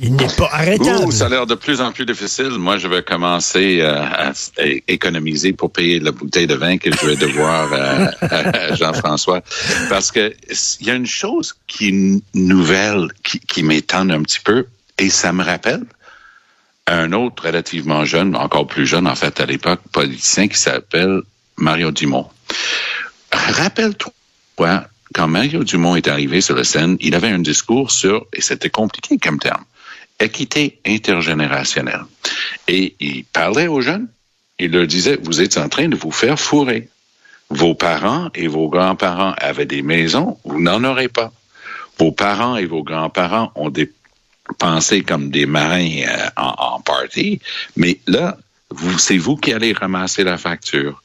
Il n'est pas arrêtable. Ouh, ça a l'air de plus en plus difficile. Moi, je vais commencer euh, à, économiser pour payer la bouteille de vin que je vais devoir euh, à Jean-François. Parce que il y a une chose qui est nouvelle, qui, qui m'étonne un petit peu, et ça me rappelle un autre relativement jeune, encore plus jeune en fait à l'époque, politicien qui s'appelle Mario Dumont. Rappelle-toi, quand Mario Dumont est arrivé sur la scène, il avait un discours sur, et c'était compliqué comme terme, équité intergénérationnelle. Et il parlait aux jeunes, il leur disait, vous êtes en train de vous faire fourrer. Vos parents et vos grands-parents avaient des maisons, vous n'en aurez pas. Vos parents et vos grands-parents ont dépensé comme des marins euh, en, en party, mais là, c'est vous qui allez ramasser la facture.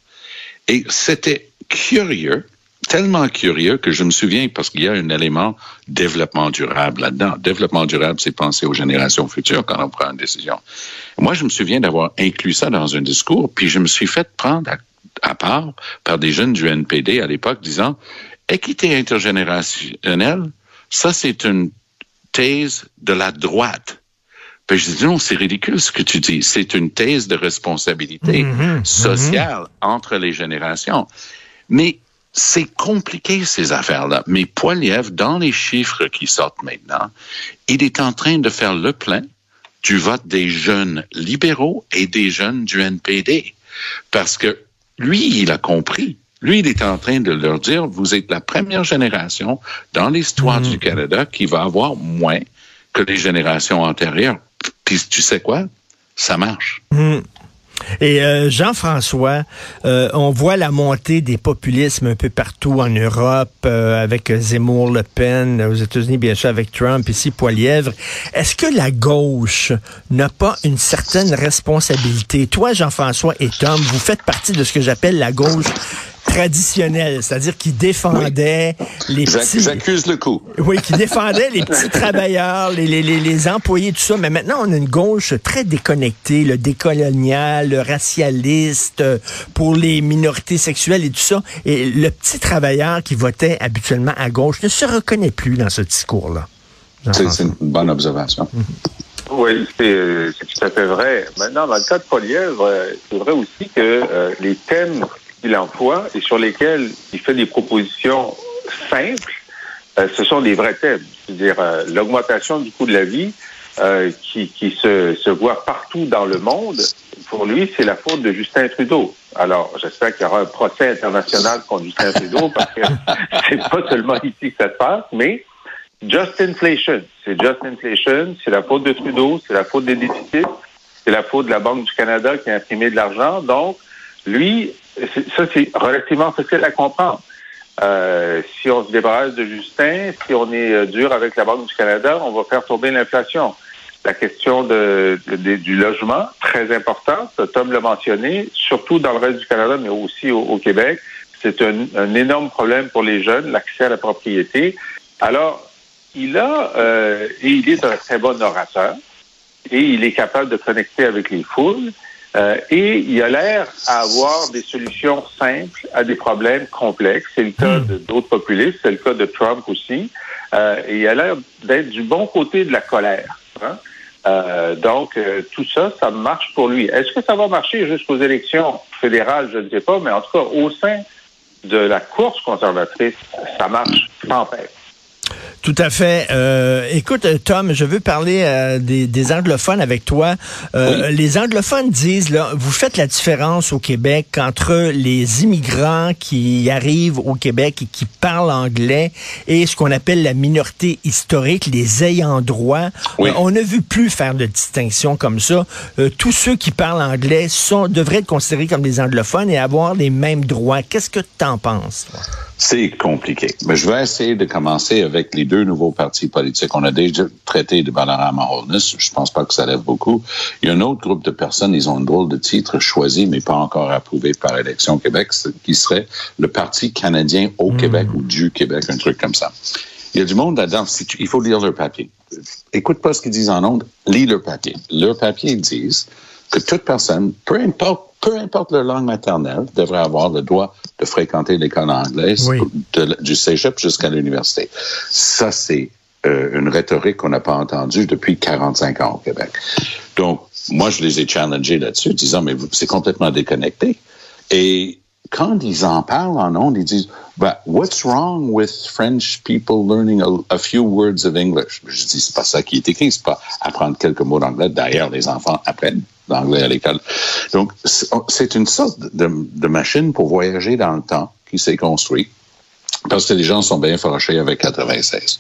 Et c'était curieux, tellement curieux que je me souviens, parce qu'il y a un élément développement durable là-dedans. Développement durable, c'est penser aux générations futures quand on prend une décision. Moi, je me souviens d'avoir inclus ça dans un discours, puis je me suis fait prendre à, à part par des jeunes du NPD à l'époque disant, équité intergénérationnelle, ça c'est une thèse de la droite. Puis je dis non, c'est ridicule ce que tu dis. C'est une thèse de responsabilité Mhm, sociale entre les générations. Mais c'est compliqué ces affaires-là. Mais Poiliev, dans les chiffres qui sortent maintenant, il est en train de faire le plein du vote des jeunes libéraux et des jeunes du NPD. Parce que lui, il a compris. Lui, il est en train de leur dire, vous êtes la première génération dans l'histoire du Canada qui va avoir moins que les générations antérieures. Puis tu sais quoi? Ça marche. Et euh, Jean-François, euh, on voit la montée des populismes un peu partout en Europe, euh, avec Zemmour, Le Pen, aux États-Unis, bien sûr, avec Trump, ici, Poilièvre. Est-ce que la gauche n'a pas une certaine responsabilité? Toi, Jean-François et Tom, vous faites partie de ce que j'appelle la gauche traditionnelle, c'est-à-dire qui défendait les petits... J'accuse le coup. Oui, qui défendait les petits travailleurs, les, les, les, les employés, tout ça. Mais maintenant, on a une gauche très déconnectée, le décolonial, le racialiste, euh, pour les minorités sexuelles et tout ça. Et le petit travailleur qui votait habituellement à gauche ne se reconnaît plus dans ce discours-là. C'est c'est une bonne observation. Oui, c'est euh, c'est tout à fait vrai. Maintenant, dans le cas de Polièvre, euh, c'est vrai aussi que euh, les thèmes qu'il emploie et sur lesquels il fait des propositions simples, euh, ce sont des vrais thèmes. C'est-à-dire euh, l'augmentation du coût de la vie euh, qui, qui se, se voit partout dans le monde. Pour lui, c'est la faute de Justin Trudeau. Alors, j'espère qu'il y aura un procès international contre Justin Trudeau parce que c'est pas seulement ici que ça se passe, mais Just inflation. C'est just inflation. C'est la faute de Trudeau. C'est la faute des déficits. C'est la faute de la Banque du Canada qui a imprimé de l'argent. Donc, lui, ça, c'est relativement facile à comprendre. Euh, si on se débarrasse de Justin, si on est euh, dur avec la Banque du Canada, on va faire tomber l'inflation. La question de, du logement, très importante, Tom l'a mentionné, surtout dans le reste du Canada, mais aussi au, au Québec. C'est un, un énorme problème pour les jeunes, l'accès à la propriété. Alors, il a, euh, et il est un très bon orateur, et il est capable de connecter avec les foules, euh, et il a l'air à avoir des solutions simples à des problèmes complexes. C'est le cas de d'autres populistes, c'est le cas de Trump aussi, euh, et il a l'air d'être du bon côté de la colère. hein. Euh, donc, euh, tout ça, ça marche pour lui. Est-ce que ça va marcher jusqu'aux élections fédérales? Je ne sais pas, mais en tout cas, au sein de la course conservatrice, ça marche sans peine. Tout à fait. Euh, écoute, euh, Tom, je veux parler euh, des, des anglophones avec toi. Euh, Les anglophones disent, là, vous faites la différence au Québec entre les immigrants qui arrivent au Québec et qui parlent anglais et ce qu'on appelle la minorité historique, les ayants droit. Oui. On ne veut plus faire de distinction comme ça. Euh, tous ceux qui parlent anglais sont devraient être considérés comme des anglophones et avoir les mêmes droits. Qu'est-ce que tu en penses? toi? C'est compliqué. Mais je vais essayer de commencer avec les deux nouveaux partis politiques. On a déjà traité de Balarama Holness. Je pense pas que ça lève beaucoup. Il y a un autre groupe de personnes, ils ont un drôle de titre choisi, mais pas encore approuvé par Élection Québec, qui serait le Parti canadien au Québec ou du Québec, un truc comme ça. Il y a du monde là-dedans. Il faut lire leur papier. Écoute pas ce qu'ils disent en ondes, lis leur papier. Leur papier, ils disent que toute personne, peu importe, peu importe leur langue maternelle, devrait avoir le droit de fréquenter l'école anglaise Oui. de- du cégep jusqu'à l'université. Ça, c'est euh, une rhétorique qu'on n'a pas entendue depuis 45 ans au Québec. Donc, moi, je les ai challengés là-dessus, disant, mais vous- c'est complètement déconnecté. Et quand ils en parlent en ondes, ils disent, bah, what's wrong with French people learning a, few words of English? Je dis, c'est pas ça qui est écrit, c'est pas apprendre quelques mots d'anglais. D'ailleurs, les enfants apprennent l'anglais à l'école. Donc, c'est une sorte de machine pour voyager dans le temps qui s'est construite. Parce que les gens sont bien fâchés avec 96.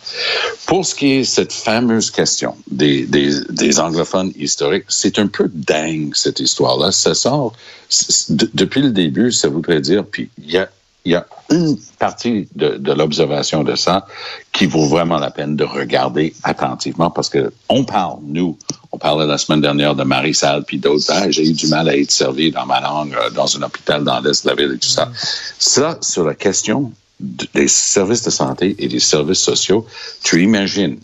Pour ce qui est cette fameuse question des, des, des anglophones historiques, c'est un peu dingue, cette histoire-là. Ça sort, de- depuis le début, ça voudrait dire, puis il y a, y a une partie de, de l'observation de ça qui vaut vraiment la peine de regarder attentivement parce que on parle, nous, on parlait la semaine dernière de Marie Salle puis d'autres, Ah, j'ai eu du mal à être servi dans ma langue euh, dans un hôpital dans l'Est de la ville et tout ça. Ça, sur la question des services de santé et des services sociaux, tu imagines,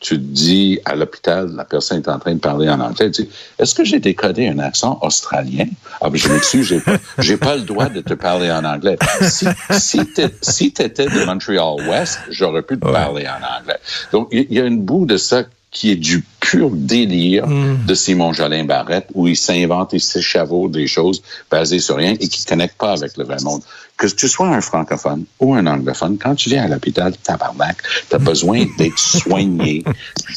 tu dis à l'hôpital, la personne est en train de parler en anglais, tu dis, est-ce que j'ai décodé un accent australien? Ah, ben, je m'excuse, j'ai pas, j'ai pas le droit de te parler en anglais. Si, si si t'étais de Montreal West, j'aurais pu te parler en anglais. Donc, il y, y a une bout de ça qui est du pur délire de Simon Jolin Barrette, où il s'invente et s'échavaude des choses basées sur rien et qui ne connectent pas avec le vrai monde. Que tu sois un francophone ou un anglophone, quand tu viens à l'hôpital, tabarnak, tu as besoin d'être soigné.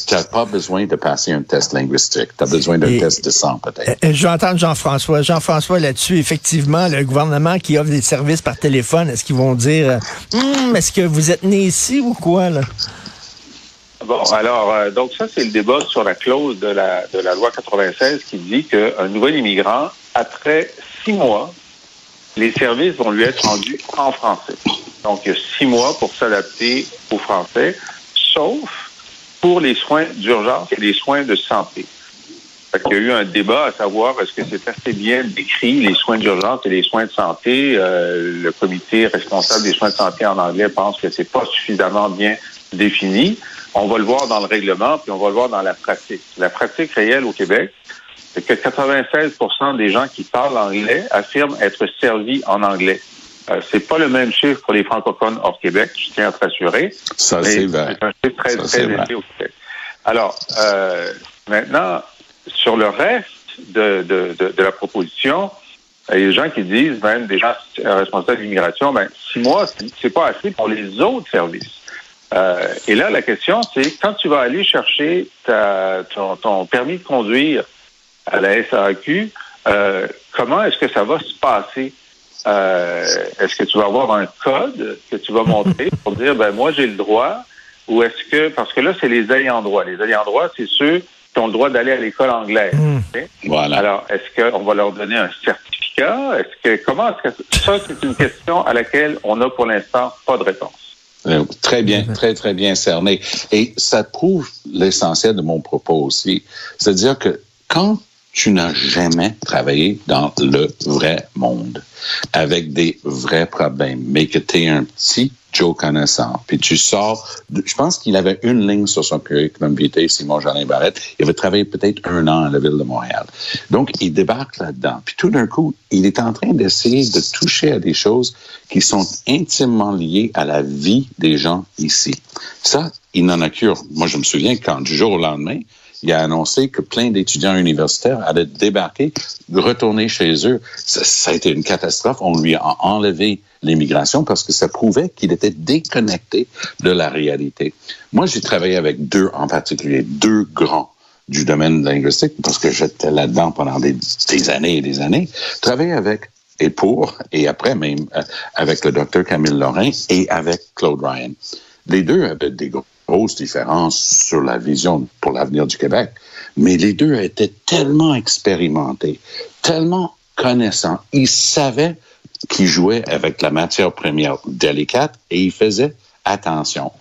Tu n'as pas besoin de passer un test linguistique. Tu as besoin d'un test de sang, peut-être. Euh, Je vais entendre Jean-François. Jean-François, là-dessus, effectivement, le gouvernement qui offre des services par téléphone, est-ce qu'ils vont dire, euh, Hum, est-ce que vous êtes né ici ou quoi, là? Bon, alors, euh, donc ça, c'est le débat sur la clause de la, de la loi 96 qui dit qu'un nouvel immigrant, après six mois, les services vont lui être rendus en français. Donc, il y a six mois pour s'adapter au français, sauf pour les soins d'urgence et les soins de santé. Fait qu'il y a eu un débat à savoir est-ce que c'est assez bien décrit les soins d'urgence et les soins de santé. Euh, le comité responsable des soins de santé en anglais pense que c'est pas suffisamment bien défini. On va le voir dans le règlement, puis on va le voir dans la pratique. La pratique réelle au Québec, c'est que 96% des gens qui parlent anglais affirment être servis en anglais. Euh, c'est pas le même chiffre pour les francophones hors Québec, je tiens à te rassurer. Ça, c'est vrai. C'est un chiffre très, Ça, très élevé au Québec. Alors, euh, maintenant, sur le reste de, de, de, de la proposition, il y a des gens qui disent, même des gens responsables de l'immigration, ben, six mois, c'est pas assez pour les autres services. Euh, et là, la question, c'est quand tu vas aller chercher ta, ton, ton permis de conduire à la SAQ, euh, comment est-ce que ça va se passer? Euh, est-ce que tu vas avoir un code que tu vas montrer pour dire, ben moi j'ai le droit, ou est-ce que, parce que là, c'est les ayants droit. Les ayants droit, c'est ceux qui ont le droit d'aller à l'école anglaise. Mm. ok? Voilà. Alors, est-ce qu'on va leur donner un certificat? Est-ce que, comment est-ce que, ça, c'est une question à laquelle on n'a pour l'instant pas de réponse. Euh, Très bien, très, très bien cerné. Et ça prouve l'essentiel de mon propos aussi. C'est-à-dire que quand tu n'as jamais travaillé dans le vrai monde, avec des vrais problèmes, mais que tu es un petit Connaissant, puis tu sors, je pense qu'il avait une ligne sur son curriculum vitae, Simon Jolin Barrette, il avait travaillé peut-être un an à la ville de Montréal. Donc, il débarque là-dedans. Puis tout d'un coup, il est en train d'essayer de toucher à des choses qui sont intimement liées à la vie des gens ici. Ça, il n'en a cure. Moi, je me souviens quand, du jour au lendemain, il a annoncé que plein d'étudiants universitaires allaient débarquer, retourner chez eux. Ça, a été une catastrophe. On lui a enlevé l'immigration parce que ça prouvait qu'il était déconnecté de la réalité. Moi, j'ai travaillé avec deux en particulier, deux grands du domaine linguistique parce que j'étais là-dedans pendant des, années et des années. Travailler avec et pour, et après même euh, avec le docteur Camille Lorrain et avec Claude Ryan. Les deux avaient des grosses différences sur la vision pour l'avenir du Québec, mais les deux étaient tellement expérimentés, tellement connaissants. Ils savaient qu'ils jouaient avec la matière première délicate et ils faisaient attention.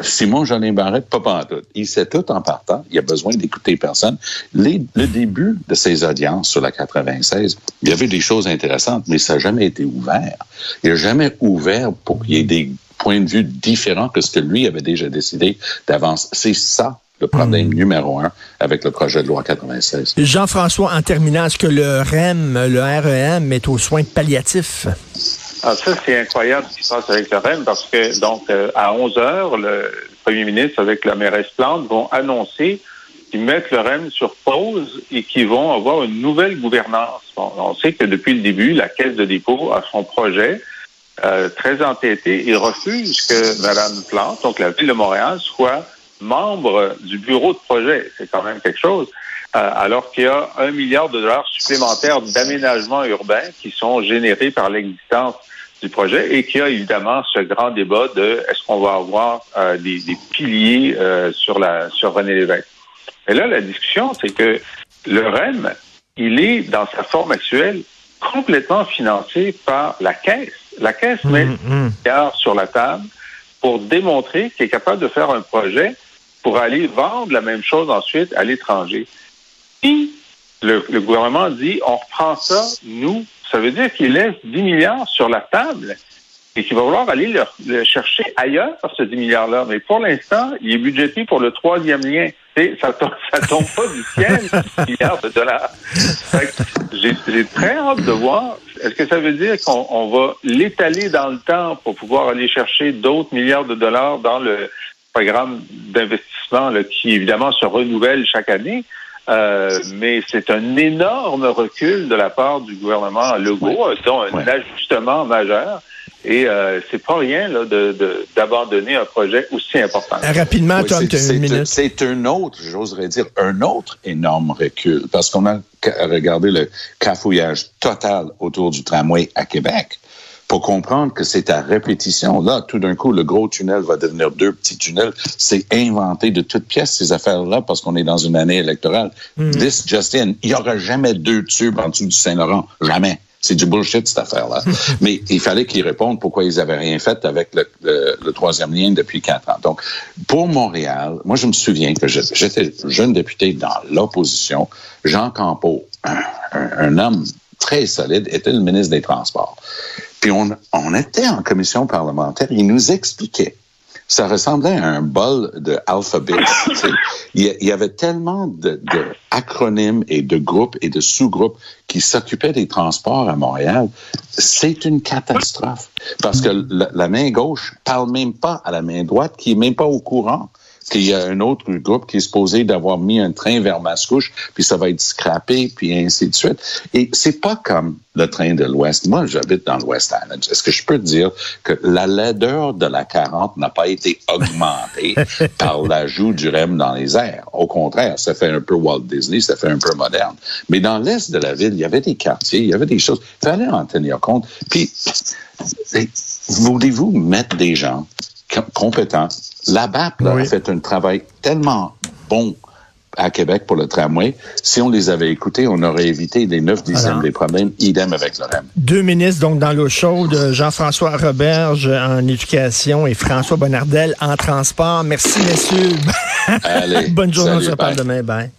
Simon Jolin Barrette, pas pantoute. Il sait tout en partant. Il a besoin d'écouter personne. Le début de ces audiences sur la 96, il y avait des choses intéressantes, mais ça n'a jamais été ouvert. Il n'a jamais ouvert pour qu'il y ait des point de vue différent que ce que lui avait déjà décidé d'avance. C'est ça le problème Hmm. numéro un avec le projet de loi 96. Jean-François, en terminant, est-ce que le REM, le REM est aux soins palliatifs? Ah, ça, c'est incroyable ce qui se passe avec le REM parce que, donc, euh, à 11 heures, le premier ministre avec la mairesse Plante vont annoncer qu'ils mettent le REM sur pause et qu'ils vont avoir une nouvelle gouvernance. Bon, on sait que depuis le début, la Caisse de dépôt a son projet euh, très entêté et refuse que Mme Plante, donc la Ville de Montréal, soit membre du bureau de projet. C'est quand même quelque chose. Euh, alors qu'il y a un milliard de dollars supplémentaires d'aménagement urbain qui sont générés par l'existence du projet et qu'il y a évidemment ce grand débat de est-ce qu'on va avoir euh, des, des, piliers euh, sur la sur René Lévesque. Et là, la discussion, c'est que le REM, il est dans sa forme actuelle complètement financé par la caisse. La caisse met Mmh, mmh. milliards sur la table pour démontrer qu'il est capable de faire un projet pour aller vendre la même chose ensuite à l'étranger. Si le, le, gouvernement dit on reprend ça, nous, ça veut dire qu'il laisse 10 milliards sur la table et qu'il va vouloir aller le, le chercher ailleurs, ce 10 milliards-là. Mais pour l'instant, il est budgété pour le troisième lien. Et ça tombe, ça tombe pas du ciel, 10 milliards de dollars. J'ai très hâte de voir. Est-ce que ça veut dire qu'on on va l'étaler dans le temps pour pouvoir aller chercher d'autres milliards de dollars dans le programme d'investissement qui, évidemment, se renouvelle chaque année? Euh, mais c'est un énorme recul de la part du gouvernement Legault, ouais. dont un ouais. ajustement majeur. Et euh, c'est pas rien là, de, de, d'abandonner un projet aussi important. Rapidement, Tom, tu as une minute. C'est un autre, j'oserais dire, un autre énorme recul, parce qu'on a regardé le cafouillage total autour du tramway à Québec pour comprendre que c'est à répétition. Là, tout d'un coup, le gros tunnel va devenir deux petits tunnels. C'est inventé de toutes pièces, ces affaires-là, parce qu'on est dans une année électorale. Mm -hmm. This just in. Il n'y aura jamais deux tubes en dessous du Saint-Laurent. Jamais. C'est du bullshit, cette affaire-là. Mais il fallait qu'ils répondent pourquoi ils n'avaient rien fait avec le, le, le, troisième lien depuis quatre ans. Donc, pour Montréal, moi, je me souviens que j'étais jeune député dans l'opposition. Jean Campeau, un, un, un homme très solide, était le ministre des Transports. Puis on, on était en commission parlementaire, il nous expliquait. Ça ressemblait à un bol de alphabet. il, y avait tellement de, de, acronymes et de groupes et de sous-groupes qui s'occupaient des transports à Montréal. C'est une catastrophe. Parce que la, la main gauche parle même pas à la main droite qui est même pas au courant qu'il y a un autre groupe qui est supposé d'avoir mis un train vers Mascouche, puis ça va être scrappé, puis ainsi de suite. Et c'est pas comme le train de l'Ouest. Moi, j'habite dans l'Ouest Island. Est-ce que je peux te dire que la laideur de la 40 n'a pas été augmentée par l'ajout du REM dans les airs? Au contraire, ça fait un peu Walt Disney, ça fait un peu moderne. Mais dans l'Est de la ville, il y avait des quartiers, il y avait des choses. Il fallait en tenir compte. Puis, voulez-vous mettre des gens compétents. La BAP là, oui. a fait un travail tellement bon à Québec pour le tramway. Si on les avait écoutés, on aurait évité les neuf dixièmes Alors, des problèmes. Idem avec le REM. Deux ministres donc dans l'eau chaude, Jean-François Roberge en éducation et François Bonnardel en transport. Merci, messieurs. Allez, Bonne journée, salut, on se parle demain. Bye.